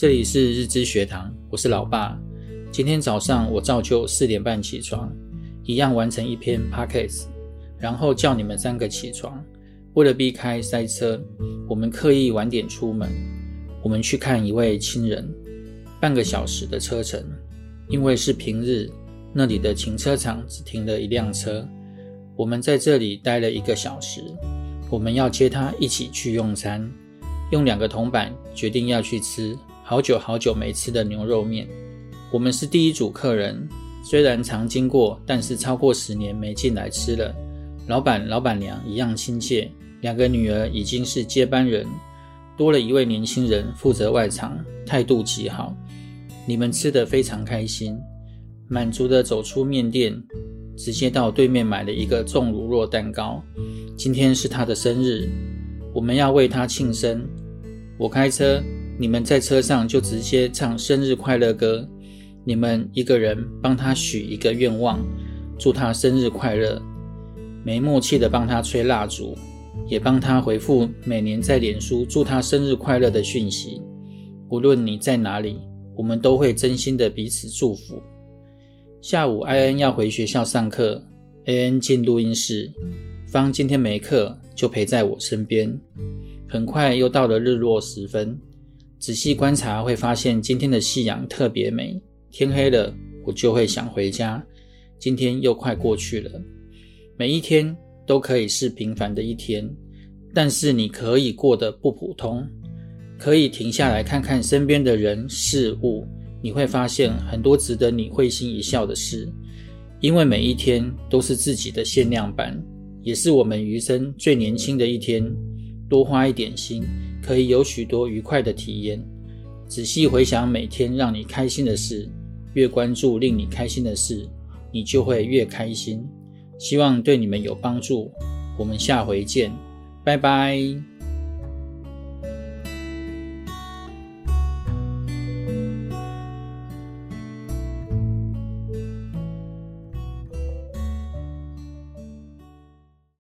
这里是日知学堂，我是老爸。今天早上我照旧四点半起床，一样完成一篇 podcast，然后叫你们三个起床。为了避开塞车，我们刻意晚点出门。我们去看一位亲人，半个小时的车程。因为是平日，那里的停车场只停了一辆车。我们在这里待了一个小时。我们要接他一起去用餐，用两个铜板决定要去吃好久好久没吃的牛肉面。我们是第一组客人，虽然常经过，但是超过十年没进来吃了。老板、老板娘一样亲切，两个女儿已经是接班人，多了一位年轻人负责外场，态度极好。你们吃得非常开心，满足地走出面店，直接到对面买了一个重乳酪蛋糕。今天是他的生日，我们要为他庆生。我开车，你们在车上就直接唱生日快乐歌。你们一个人帮他许一个愿望，祝他生日快乐。没默契的帮他吹蜡烛，也帮他回复每年在脸书祝他生日快乐的讯息。无论你在哪里，我们都会真心的彼此祝福。下午，艾恩要回学校上课，艾恩进录音室，方今天没课，就陪在我身边。很快又到了日落时分，仔细观察会发现今天的夕阳特别美。天黑了，我就会想回家。今天又快过去了，每一天都可以是平凡的一天，但是你可以过得不普通，可以停下来看看身边的人事物，你会发现很多值得你会心一笑的事。因为每一天都是自己的限量版，也是我们余生最年轻的一天。多花一点心，可以有许多愉快的体验。仔细回想每天让你开心的事。越关注令你开心的事，你就会越开心。希望对你们有帮助。我们下回见，拜拜。